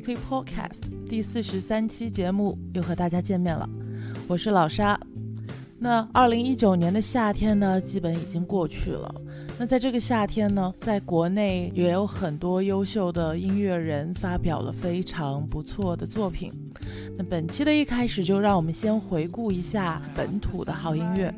Weekly Podcast 第四十三期节目又和大家见面了，我是老沙。那二零一九年的夏天呢，基本已经过去了。那在这个夏天呢，在国内也有很多优秀的音乐人发表了非常不错的作品。那本期的一开始，就让我们先回顾一下本土的好音乐。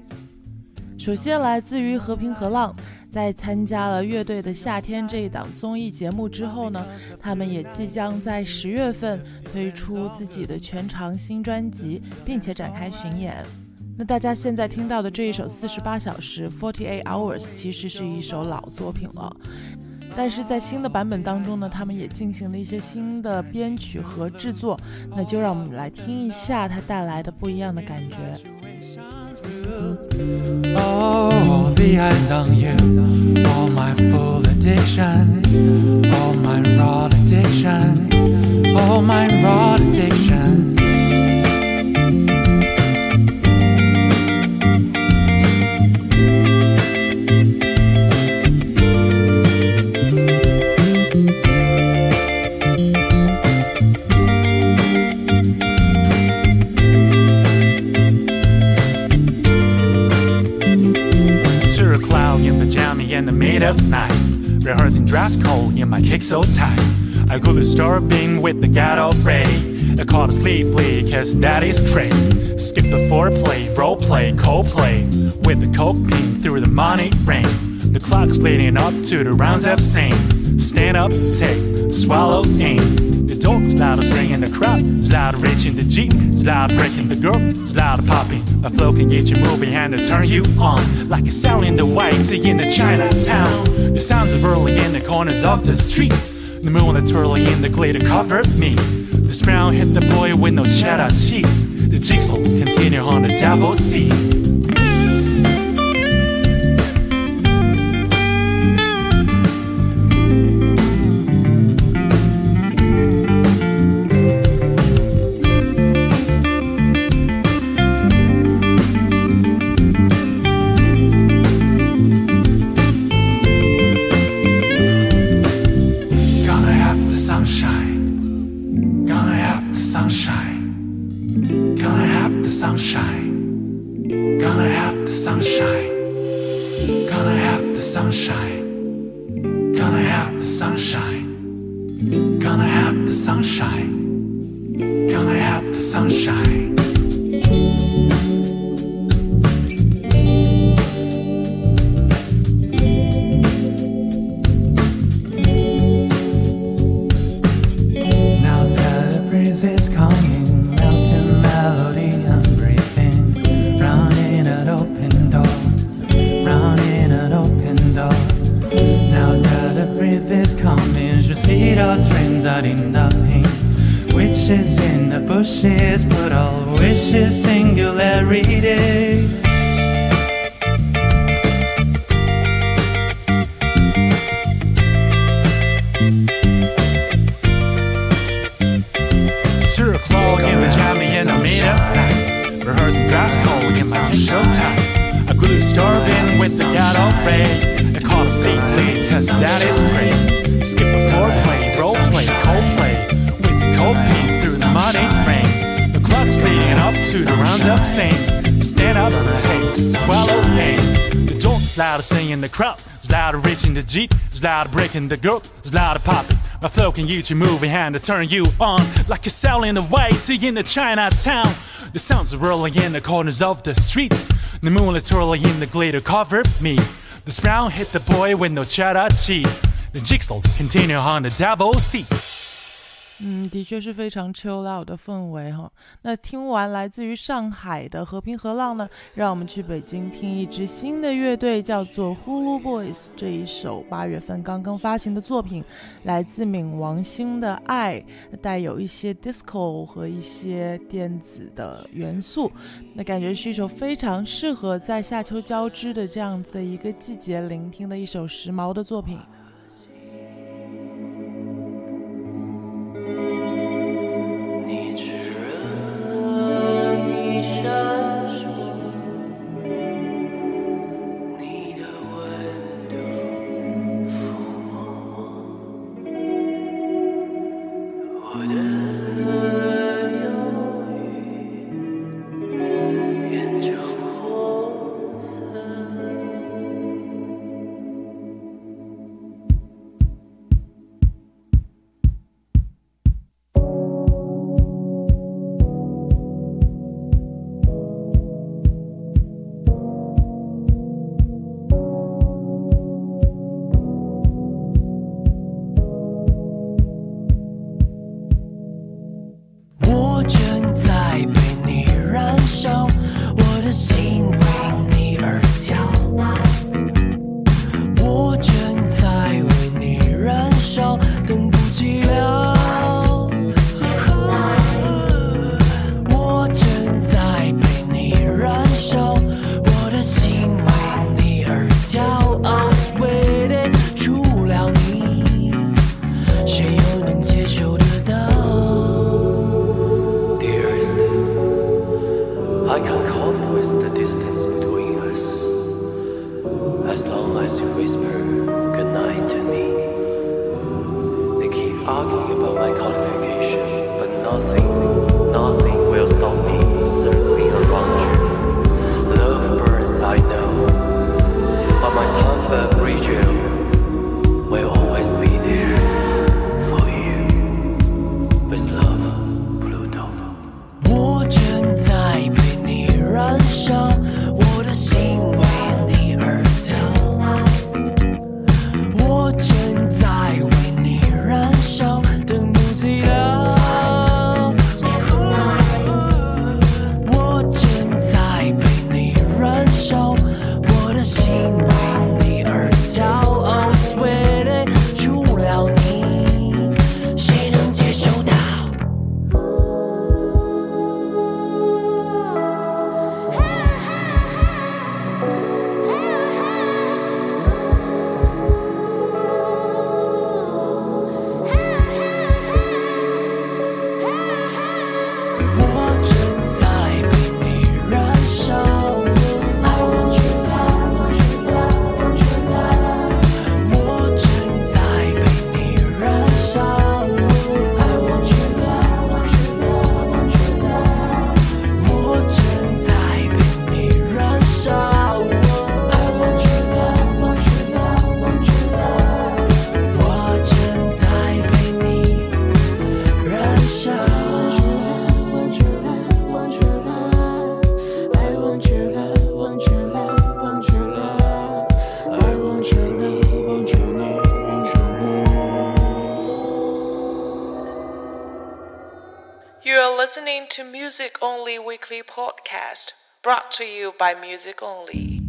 首先来自于和平和浪，在参加了乐队的夏天这一档综艺节目之后呢，他们也即将在十月份推出自己的全长新专辑，并且展开巡演。那大家现在听到的这一首《四十八小时》（Forty Eight Hours） 其实是一首老作品了，但是在新的版本当中呢，他们也进行了一些新的编曲和制作。那就让我们来听一下它带来的不一样的感觉。Oh, the eyes on you. All my full addiction. All my raw addiction. All my raw addiction. Of night. Rehearsing dress code in my kick so tight. I couldn't start being with the ghetto Freddy. I called a sleep play, cause that is straight. Skip the foreplay, role play, co play. With the coke beam through the money rain. The clock's leading up to the rounds have sing. Stand up, take, swallow, aim The dog's loud singing the crowd, loud reaching the Jeep, it's loud breaking the girl, it's loud popping. A flow can get you moving and to turn you on. Like a sound in the white in the Chinatown. The sounds of early in the corners of the streets. The moon that's early in the glitter covered me. The brown hit the boy with no cheddar cheese. The jigsaw continue on the double C. 的 crowd is leading up to the round of sane. Stand up take the swell of paint. The door's loud of singing, the crowd's loud of reaching the jeep. It's loud breaking the girl It's loud popping. My flow can get you moving hand to turn you on. Like a cell in the white tea in the chinatown. The sounds are rolling in the corners of the streets the moonlight twirling in the glitter covered me. The brown hit the boy with no cheddar cheese. The jigsaw continue on the double seat 嗯，的确是非常 chill out 的氛围哈。那听完来自于上海的和平和浪呢，让我们去北京听一支新的乐队，叫做 Hulu Boys。这一首八月份刚刚发行的作品，来自冥王星的爱，带有一些 disco 和一些电子的元素。那感觉是一首非常适合在夏秋交织的这样子的一个季节聆听的一首时髦的作品。Brought to you by Music Only.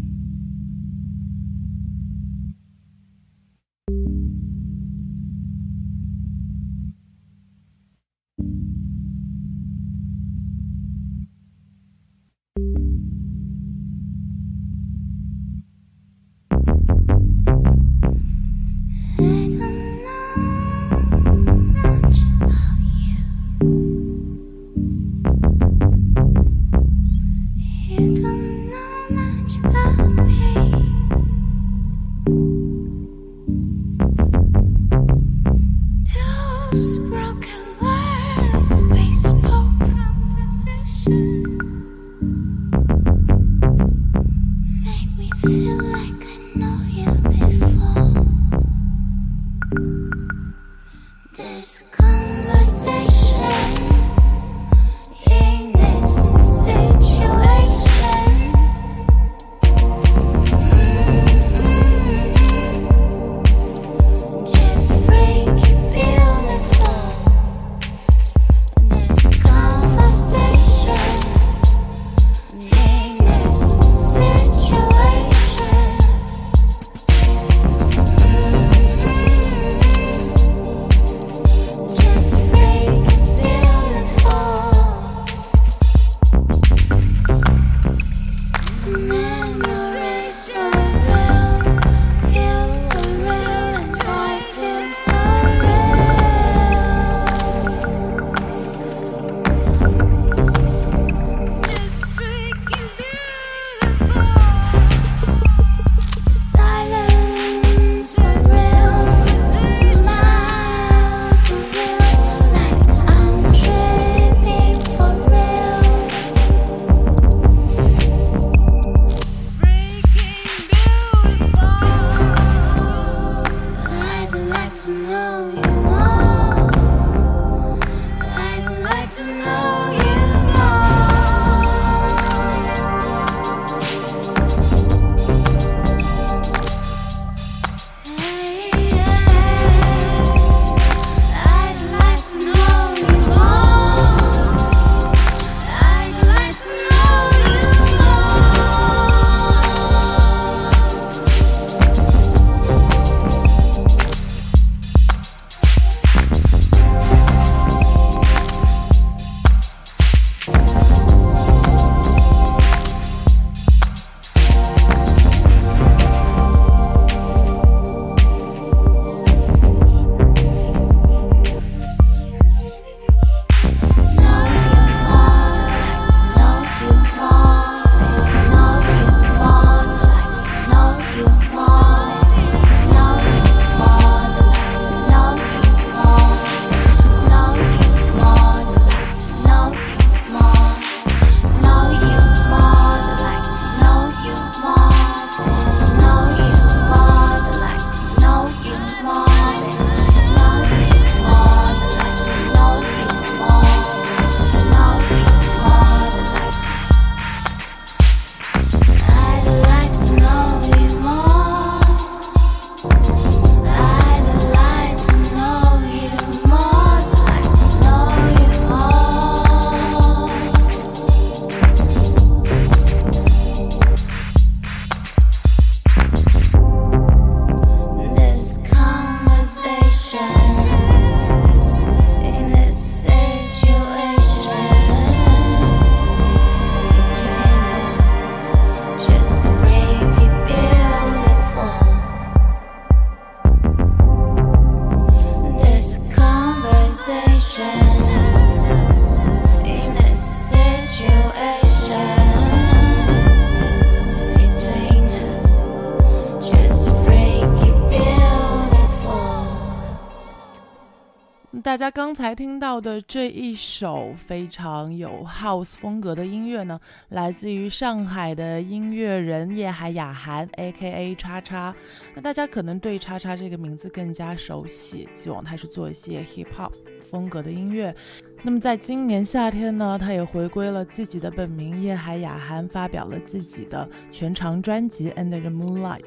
的这一首非常有 house 风格的音乐呢，来自于上海的音乐人叶海雅涵 （A.K.A. 叉叉）。那大家可能对叉叉这个名字更加熟悉，希望他是做一些 hip hop 风格的音乐。那么在今年夏天呢，他也回归了自己的本名叶海雅涵，发表了自己的全长专辑《Under the Moonlight》。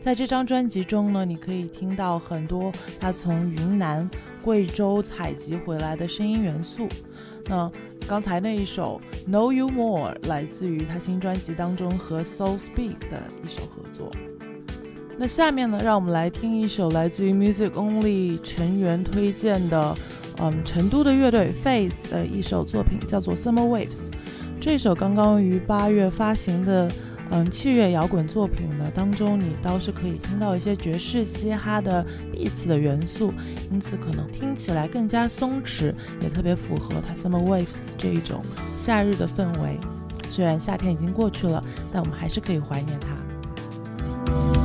在这张专辑中呢，你可以听到很多他从云南。贵州采集回来的声音元素。那刚才那一首《Know You More》来自于他新专辑当中和 Soul Speak 的一首合作。那下面呢，让我们来听一首来自于 Music Only 成员推荐的，嗯，成都的乐队 Face 的一首作品，叫做《Summer Waves》。这首刚刚于八月发行的。嗯，器乐摇滚作品呢当中，你倒是可以听到一些爵士、嘻哈的 beats 的元素，因此可能听起来更加松弛，也特别符合它 summer waves 这一种夏日的氛围。虽然夏天已经过去了，但我们还是可以怀念它。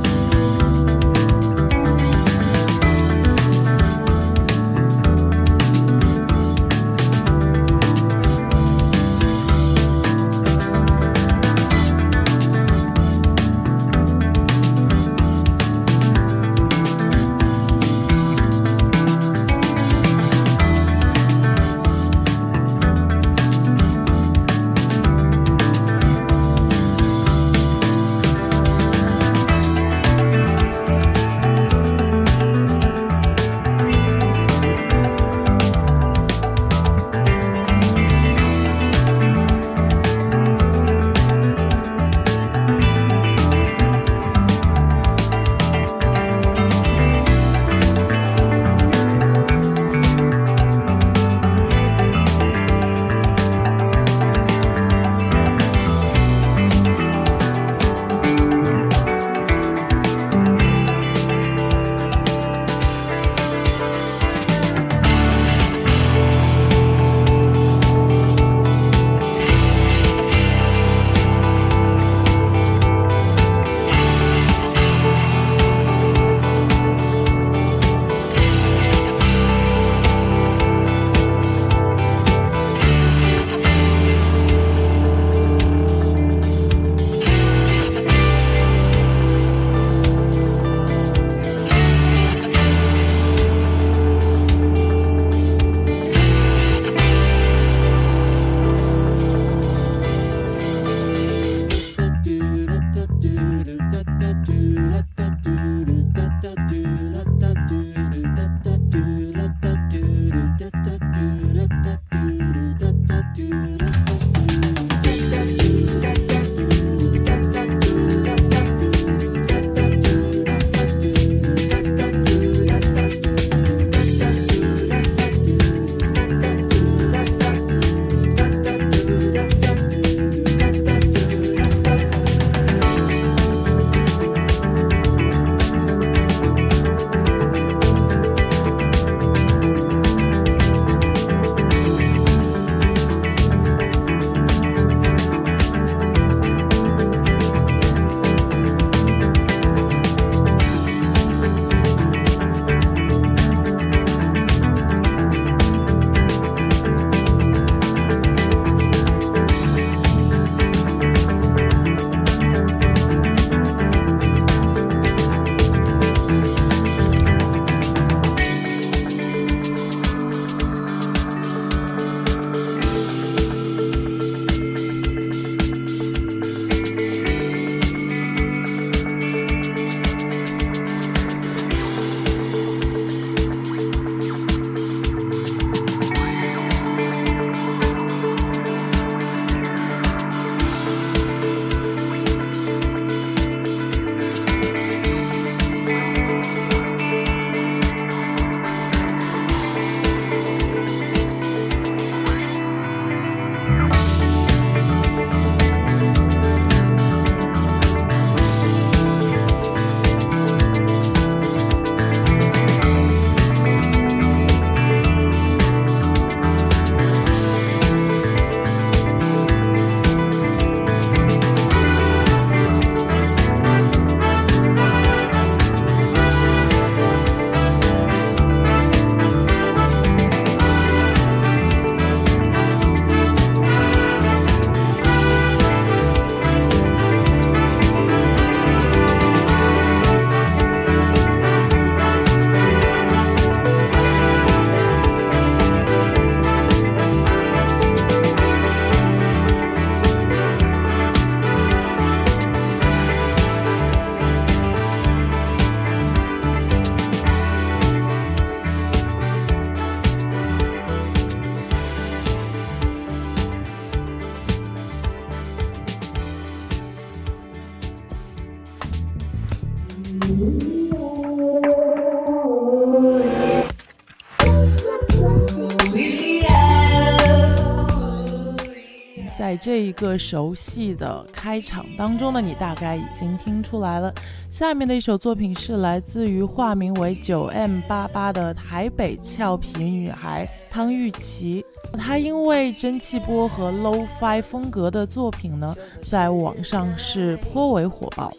这一个熟悉的开场当中呢，你大概已经听出来了。下面的一首作品是来自于化名为九 M 八八的台北俏皮女孩汤玉琪。她因为蒸汽波和 low fi 风格的作品呢，在网上是颇为火爆。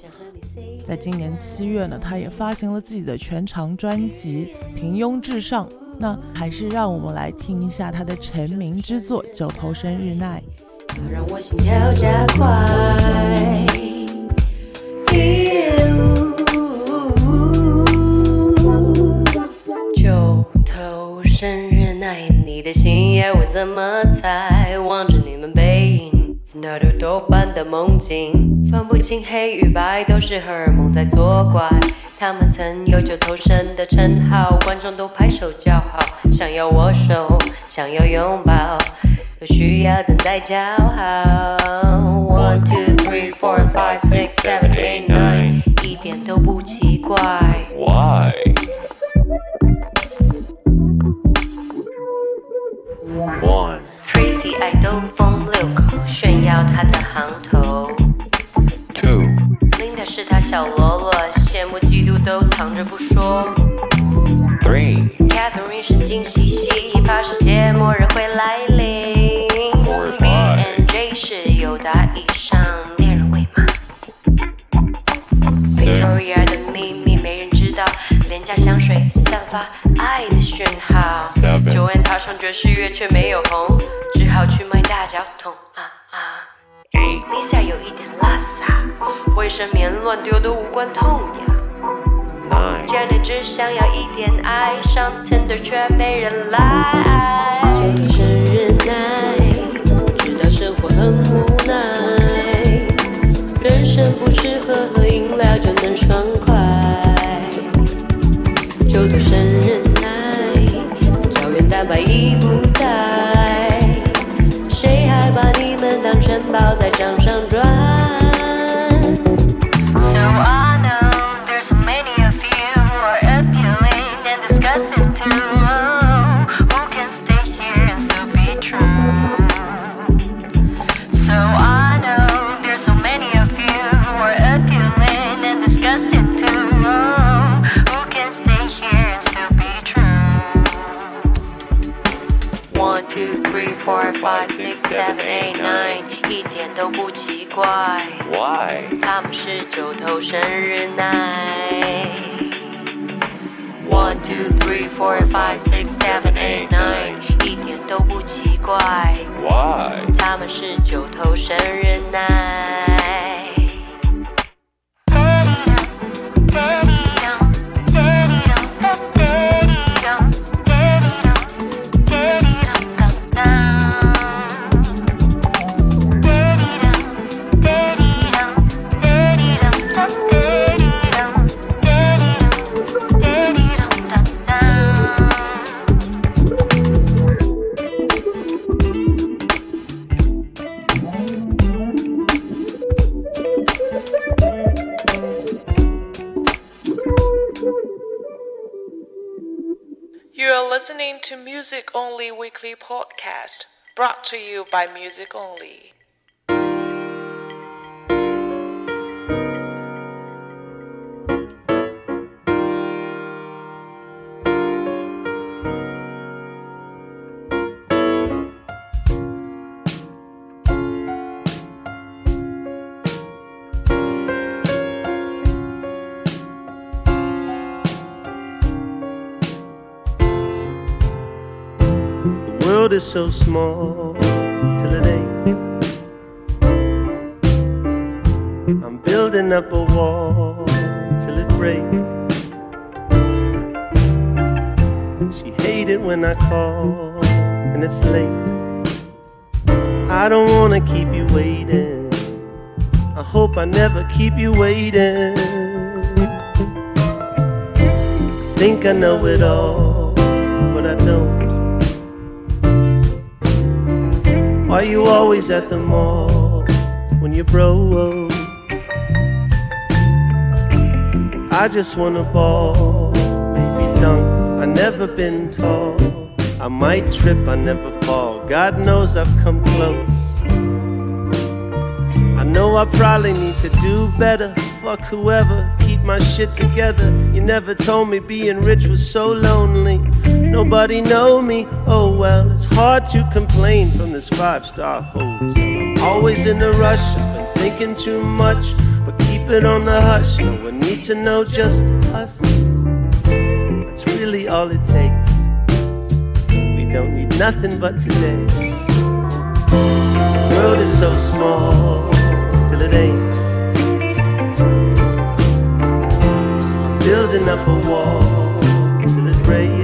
在今年七月呢，她也发行了自己的全长专辑《平庸至上》。那还是让我们来听一下她的成名之作《九头身日奈》。它让我心跳加快。九头生日奈，你的心要我怎么猜？望着你们背影，那如豆般的梦境，分不清黑与白，都是荷尔蒙在作怪。他们曾有九头身的称号，观众都拍手叫好，想要握手，想要拥抱。都需要等待叫好。One two three four five six seven eight nine，一点都不奇怪。Why？One. One, Tracy 爱兜风遛狗，炫耀他的行头。two, Linda 是他小喽啰，羡慕嫉妒都藏着不说。three, Catherine 神经兮兮，怕世界末日会来临。Four, B five. and J 是友达以上恋人未满。Victoria 的秘密没人知道，廉价香水散发爱的讯号。九 N 踏上爵士乐却没有红，只好去卖大脚桶啊啊。eight, Lisa 有一点拉萨，卫生棉乱丢都无关痛痒。nine, Janet 只想要一点爱，上 Tinder 却没人来。九头身日奈，知道生活很无奈，人生不吃喝喝饮料就能爽快。就徒生忍耐，胶原蛋白已不在。他们是九头生日奈。One two three four five six seven eight nine，一点都不奇怪。Why? 他们是九头生日奈。Podcast, brought to you by Music Only. World is so small till it ain't. I'm building up a wall till it breaks. She hated when I call and it's late. I don't wanna keep you waiting. I hope I never keep you waiting. Think I know it all, Why you always at the mall when you're broke? I just wanna ball, maybe dunk. I never been tall. I might trip, I never fall. God knows I've come close. I know I probably need to do better. Fuck whoever, keep my shit together. You never told me being rich was so lonely. Nobody know me. Oh well, it's hard to complain from this five star hotel. Always in a rush. I've been thinking too much, but keep it on the hush. No one need to know, just us. That's really all it takes. We don't need nothing but today. The world is so small till it ain't. Building up a wall till it rains.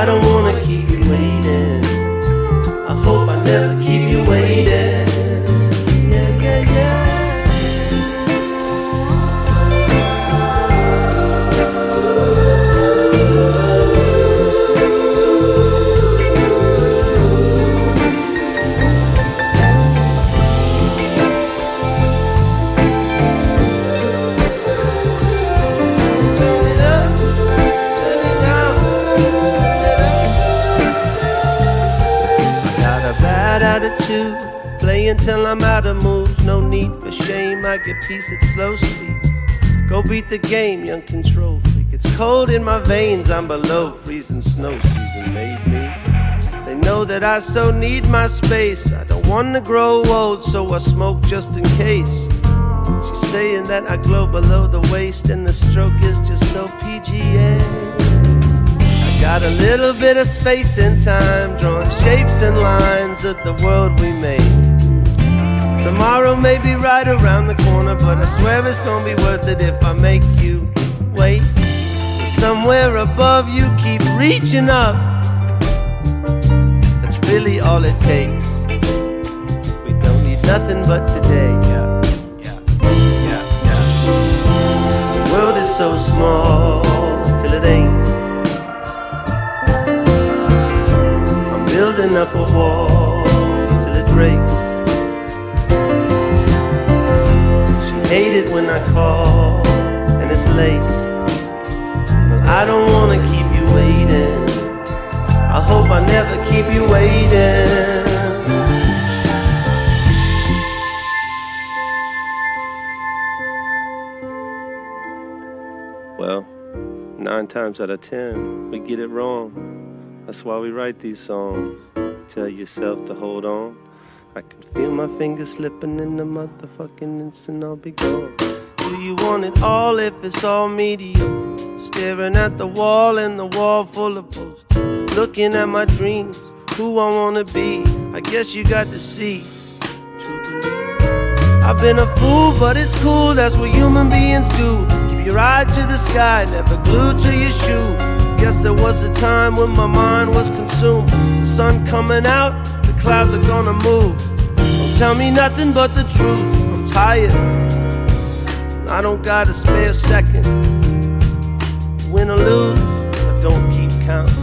I don't wanna keep you waiting. I hope I never keep you waiting. Get peace at slow speeds. Go beat the game, young control freak. It's cold in my veins, I'm below freezing. Snow season made me. They know that I so need my space. I don't wanna grow old, so I smoke just in case. She's saying that I glow below the waist, and the stroke is just so PGA. I got a little bit of space and time, drawing shapes and lines of the world we made. Tomorrow may be right around the corner, but I swear it's gonna be worth it if I make you wait. Somewhere above you, keep reaching up. That's really all it takes. We don't need nothing but today. Yeah, yeah, yeah, yeah. The world is so small till it ain't. I'm building up a wall it when I call and it's late. But I don't wanna keep you waiting. I hope I never keep you waiting. Well, nine times out of ten, we get it wrong. That's why we write these songs. Tell yourself to hold on. I can feel my fingers slipping in the motherfucking instant I'll be gone. Do you want it all if it's all mediocre? Staring at the wall and the wall full of posters. Looking at my dreams, who I wanna be. I guess you got to see. I've been a fool, but it's cool, that's what human beings do. Keep your eye to the sky, never glued to your shoe. Guess there was a time when my mind was consumed. The sun coming out, clouds are gonna move. Don't tell me nothing but the truth. I'm tired. I don't got a spare second. Win or lose, I don't keep count.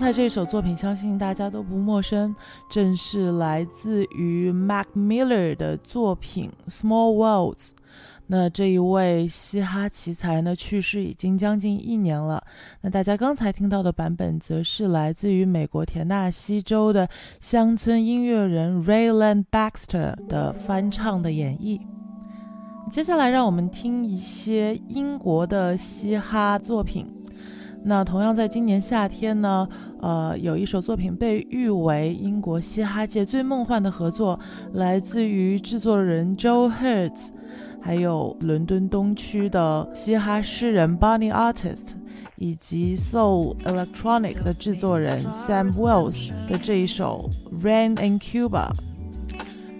刚才这首作品，相信大家都不陌生，正是来自于 Mac Miller 的作品《Small Worlds》。那这一位嘻哈奇才呢，去世已经将近一年了。那大家刚才听到的版本，则是来自于美国田纳西州的乡村音乐人 Raylan Baxter 的翻唱的演绎。接下来，让我们听一些英国的嘻哈作品。那同样在今年夏天呢，呃，有一首作品被誉为英国嘻哈界最梦幻的合作，来自于制作人 Joe Hertz，还有伦敦东区的嘻哈诗人 Bonnie Artist，以及 Soul Electronic 的制作人 Sam Wells 的这一首 Rain in Cuba。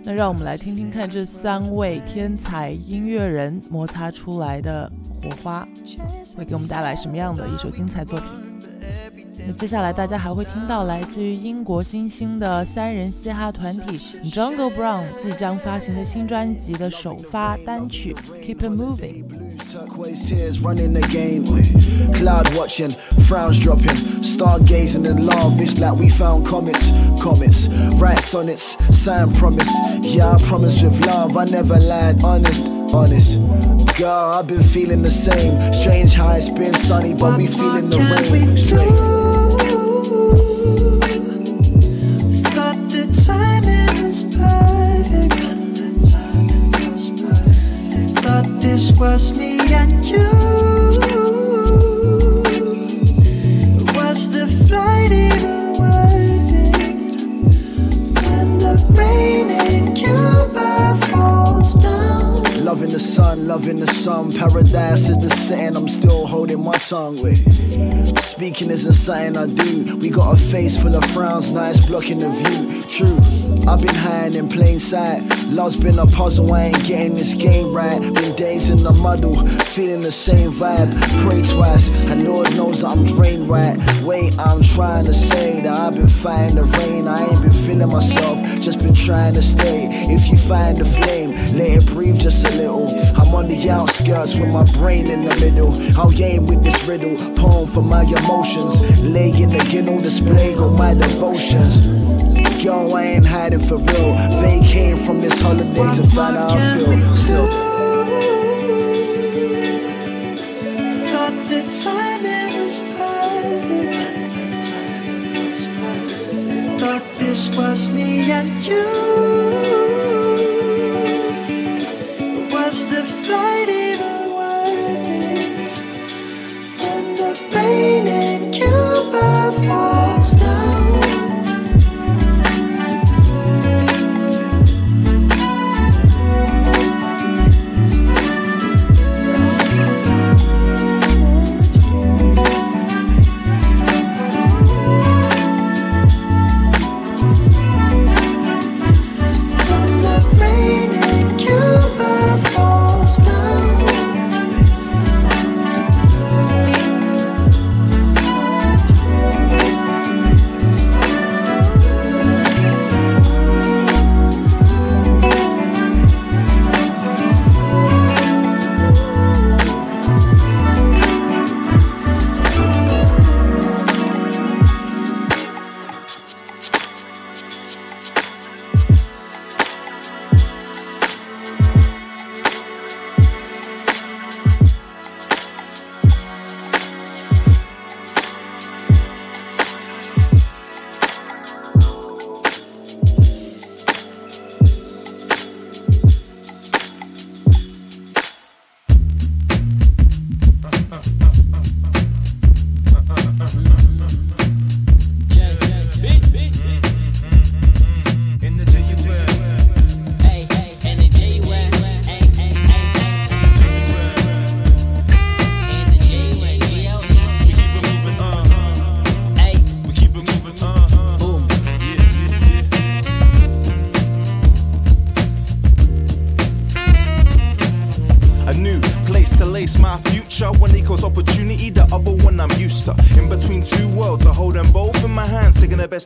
那让我们来听听看这三位天才音乐人摩擦出来的火花，会给我们带来什么样的一首精彩作品？那接下来大家还会听到来自于英国新兴的三人嘻哈团体 Jungle Brown 即将发行的新专辑的首发单曲 Keep It Moving。 Turquoise tears running the game. Cloud watching, frowns dropping, stargazing in love. It's like we found comets, comets, write sonnets, sign promise. Yeah, I promise with love, I never lied, honest, honest. Girl, I've been feeling the same. Strange how it's been sunny, but we feeling the rain. Thought the timing was perfect. Thought this was me and you. Was Loving the sun, loving the sun. Paradise is the setting. I'm still holding my tongue with. Speaking isn't something I do. We got a face full of frowns, it's blocking the view. True, I've been hiding in plain sight. Love's been a puzzle, I ain't getting this game right. Been days in the muddle, feeling the same vibe. Pray twice, and Lord knows that I'm drained right. Wait, I'm trying to say that I've been fighting the rain. I ain't been feeling myself, just been trying to stay. If you find the flame, let it breathe just a little. I'm on the outskirts with my brain in the middle. I'll game with this riddle, poem for my emotions. Lay in the display all my devotions. Yo, I ain't hiding for real. They came from this holiday to find out I feel. Still. Thought the timing was perfect. Thought this was me and you. Was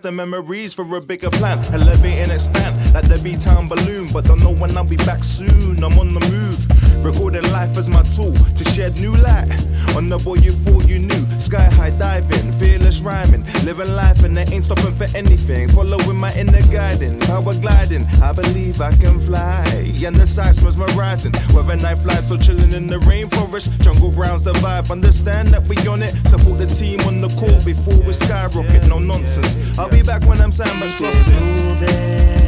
the memories for a bigger plan. Elevate and expand like the B-Town balloon. But don't know when I'll be back soon. I'm on the move. Recording life as my tool to shed new light on the boy you thought you knew. Sky high diving, fearless rhyming. Living life and they ain't stopping for anything. Following my inner guidance, power gliding. I believe I can fly. And the sights mesmerizing. Whether night flies or chilling in the rainforest. Jungle grounds the vibe. Understand that we on it. Support the team on the court before we skyrocket. No nonsense. I'll be back when I'm Sandman crossing.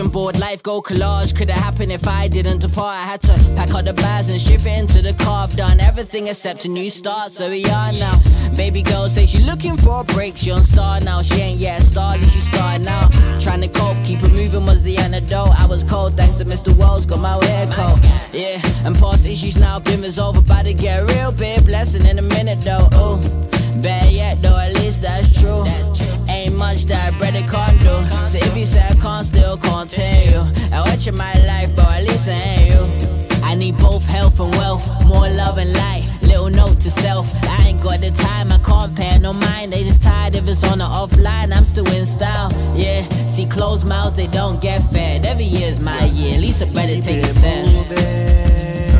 Vision board, life go collage. Could have happened if I didn't depart. I had to pack up the bags and shift it into the car. I've done everything except a new start, so we are now. Baby girl say she looking for a break. She on star now. She ain't yet star, she started now. Trying to cope, keep it moving was the antidote. I was cold thanks to Mr. Wells, got my hair cold. Yeah, and past issues now been resolved. About to get real big blessing in a minute though. Oh, bad yet though, at least that's true. Much that bread can't do. So if you say I can't, still continue. I watch in my life, but at least I ain't you. I need both health and wealth, more love and light. Little note to self, I ain't got the time, I can't pay no mind. They just tired if it's on the offline, I'm still in style. Yeah, see closed mouths, they don't get fed. Every year's my year, at least I better take a stand.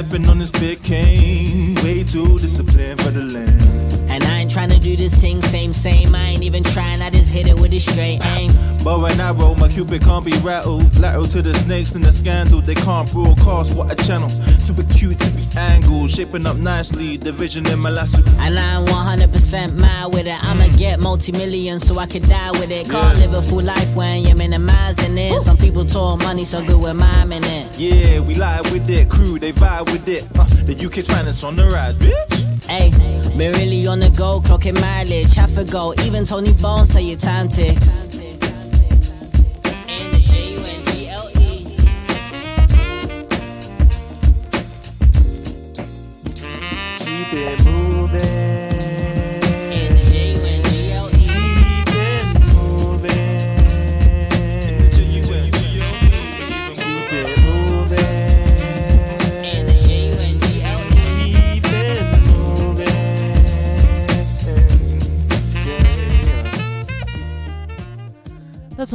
Ain't no half stepping on this big cane. Way too disciplined for the land. And I ain't tryna do this thing same, same. I ain't even trying, I just hit it with a straight aim. But when I roll, my cupid can't be rattled. Lateral to the snakes and the scandal. They can't broadcast what a channel. Too acute to be angled. Shaping up nicely. Division in my lasso. And I'm 100% mad with it. I'ma mm. get multi millions so I can die with it. Can't Yeah. live a full life when you're minimizing it. Some people talk money so good with miming it. Yeah, we lie with it. Crew, they vibe with it. Uh, the UK's finest on the rise, bitch. Hey, been really on the go, clocking mileage. Half a go, even Tony Bones say your time ticks.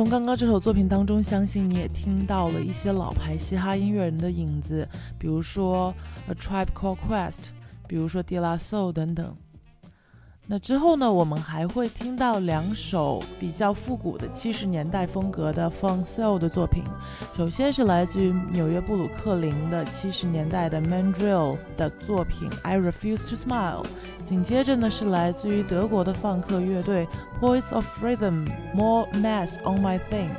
从刚刚这首作品当中，相信你也听到了一些老牌嘻哈音乐人的影子，比如说 A Tribe Called Quest，比如说 De La Soul 等等。那之后呢，我们还会听到两首比较复古的七十年代风格的 Funk Soul 的作品。首先是来自于纽约布鲁克林的七十年代的 Mandrill 的作品 I Refuse to Smile。紧接着呢是来自于德国的放克乐队 Poets of Freedom《More Mass on My Thing。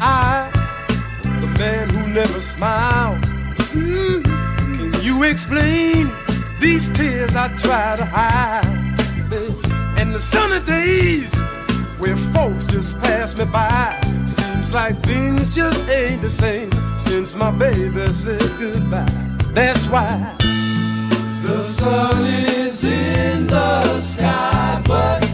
I, the man who never smile Explain these tears I try to hide? And the sunny days where folks just pass me by. Seems like things just ain't the same since my baby said goodbye. That's why the sun is in the sky, but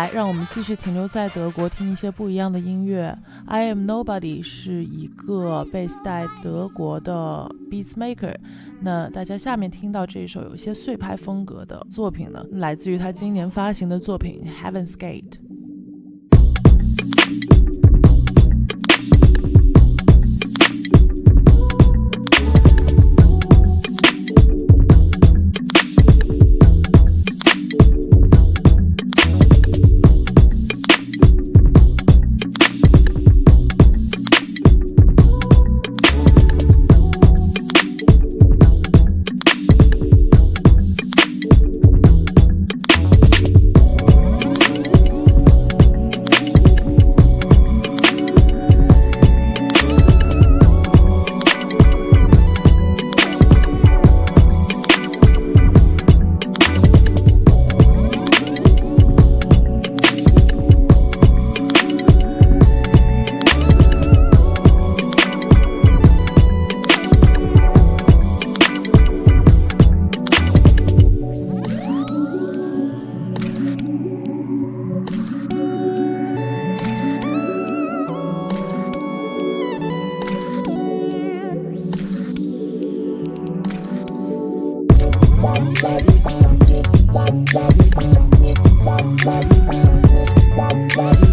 来，让我们继续停留在德国，听一些不一样的音乐。I Am Nobody 是一个 base 在德国的 beats maker。那大家下面听到这一首有些碎拍风格的作品呢，来自于他今年发行的作品《Heaven's Gate》。You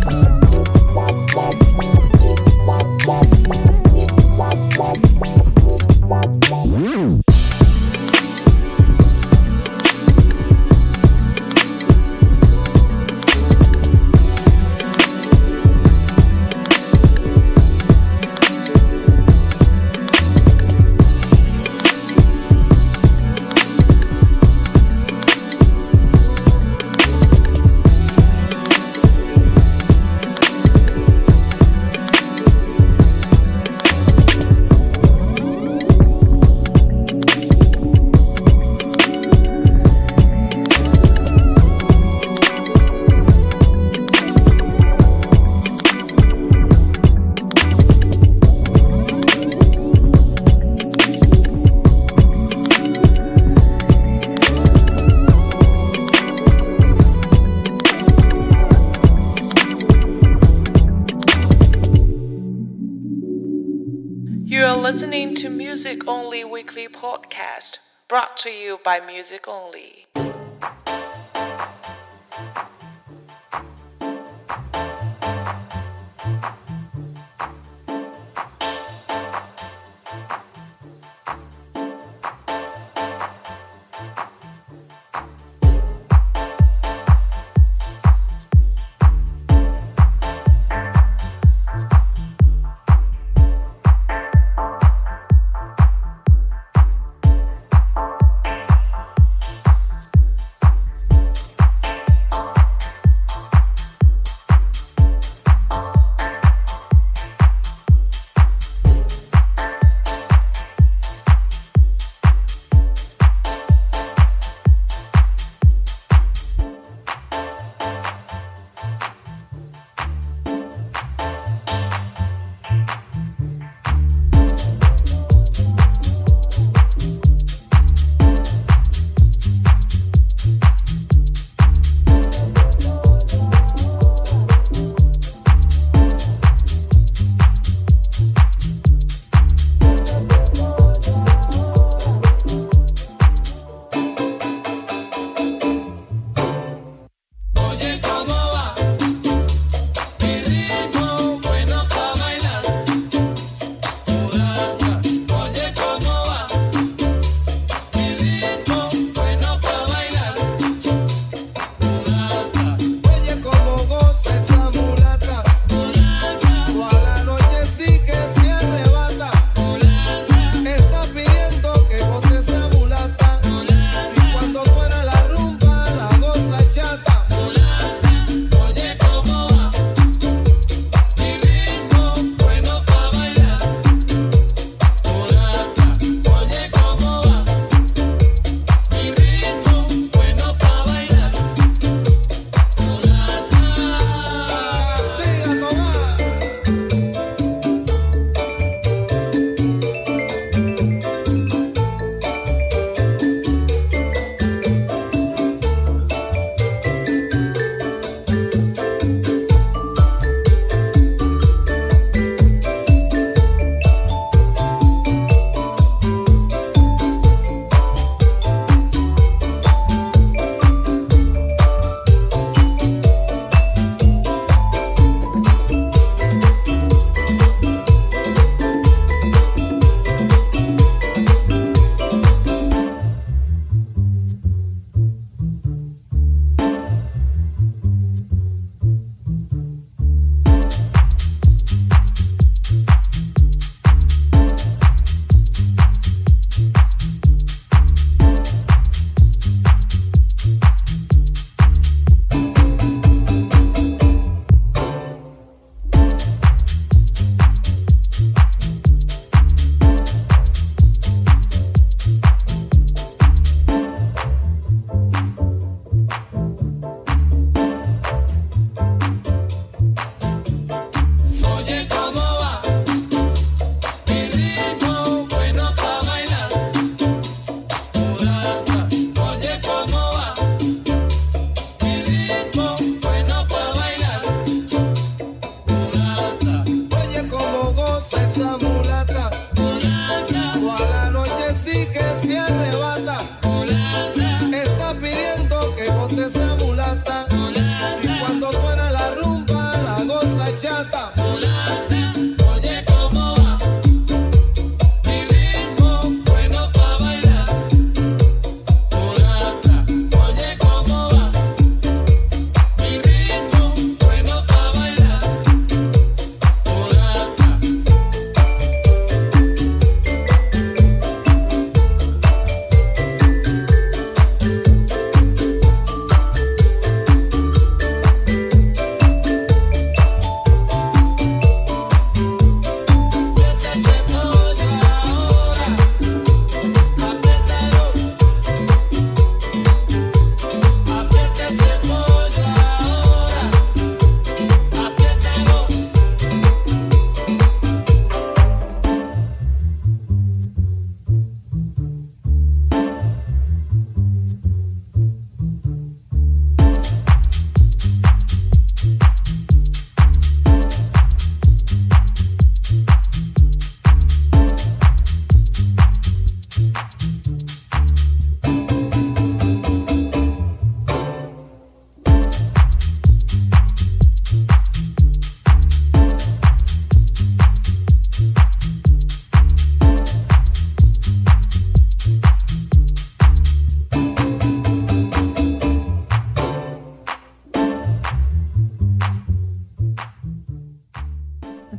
to you by Music Only.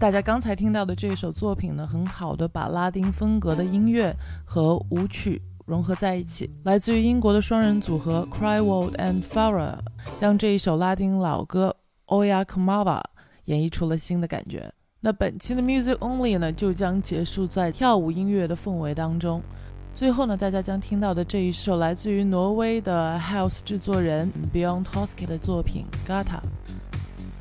大家刚才听到的这首作品呢，很好的把拉丁风格的音乐和舞曲融合在一起。来自于英国的双人组合 Crywold and Farah 将这一首拉丁老歌 Oya Kamava 演绎出了新的感觉。那本期的 Music Only 呢，就将结束在跳舞音乐的氛围当中。最后呢，大家将听到的这一首来自于挪威的 House 制作人 Bjorn Toske 的作品 Gata。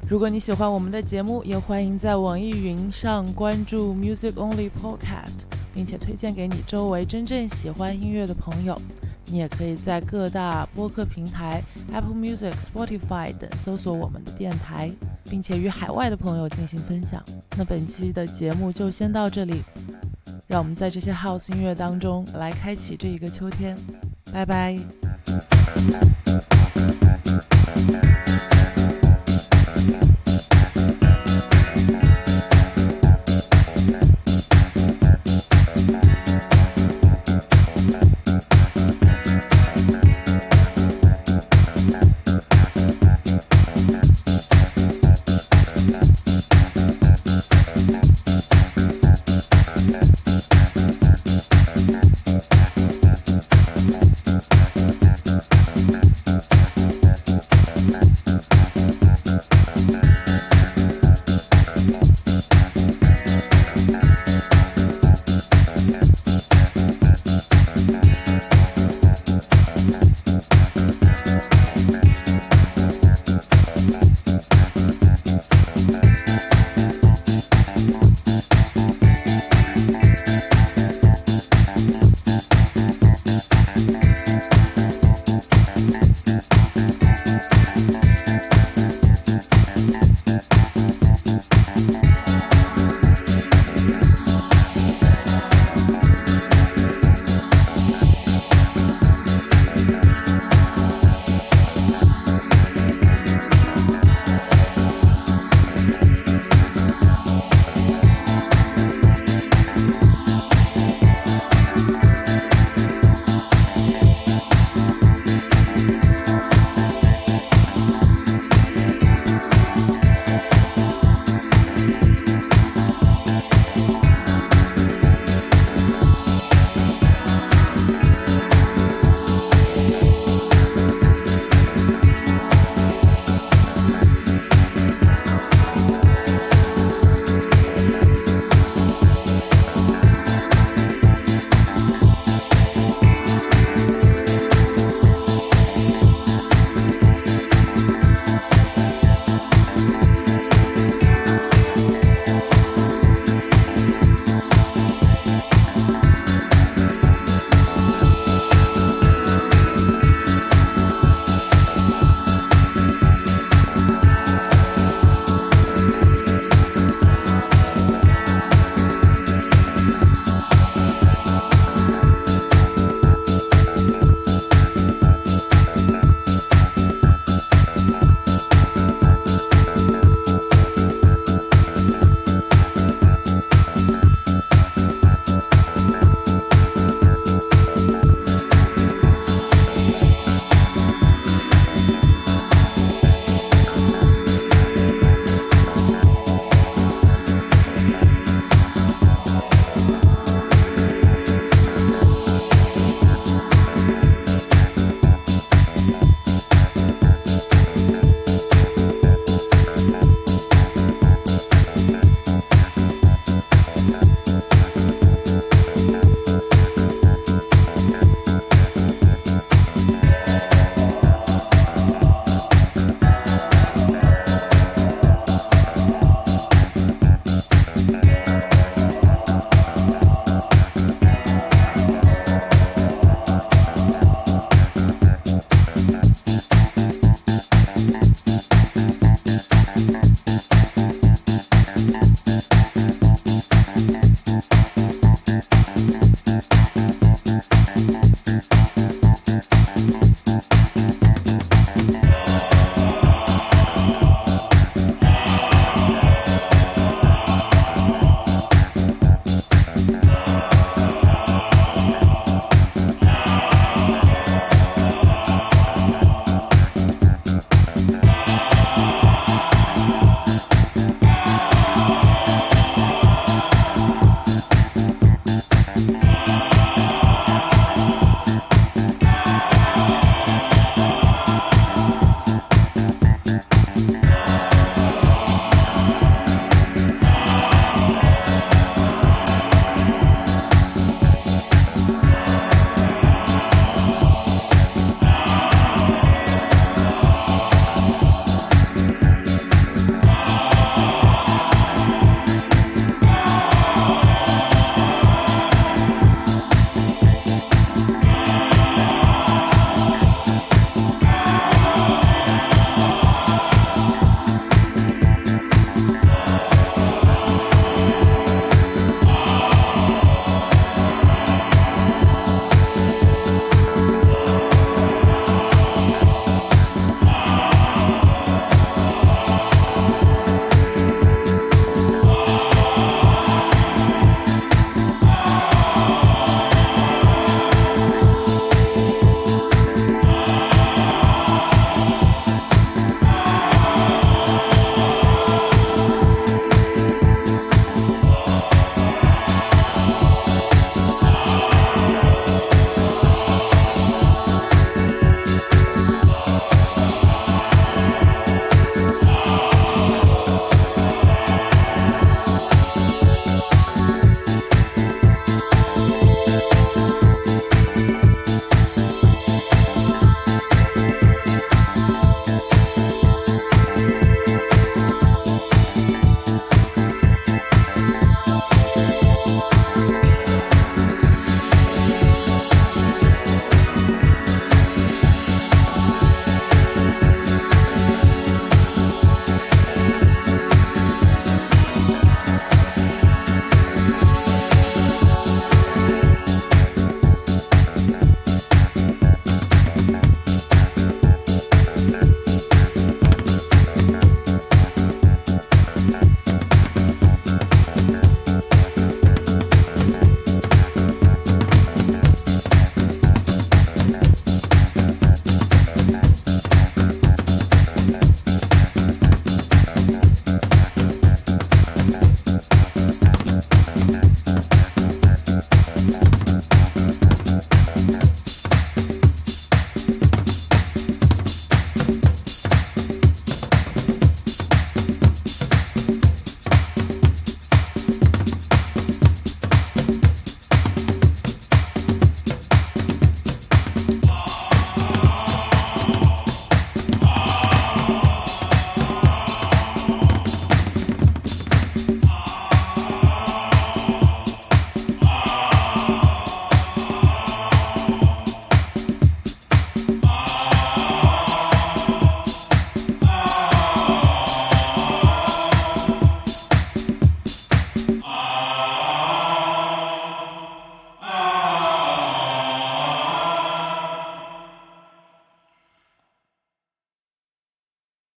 如果你喜欢我们的节目，也欢迎在网易云上关注 Music Only Podcast，并且推荐给你周围真正喜欢音乐的朋友。你也可以在各大播客平台 Apple Music、Spotify 等搜索我们的电台，并且与海外的朋友进行分享。那本期的节目就先到这里，让我们在这些 House 音乐当中来开启这一个秋天。拜拜。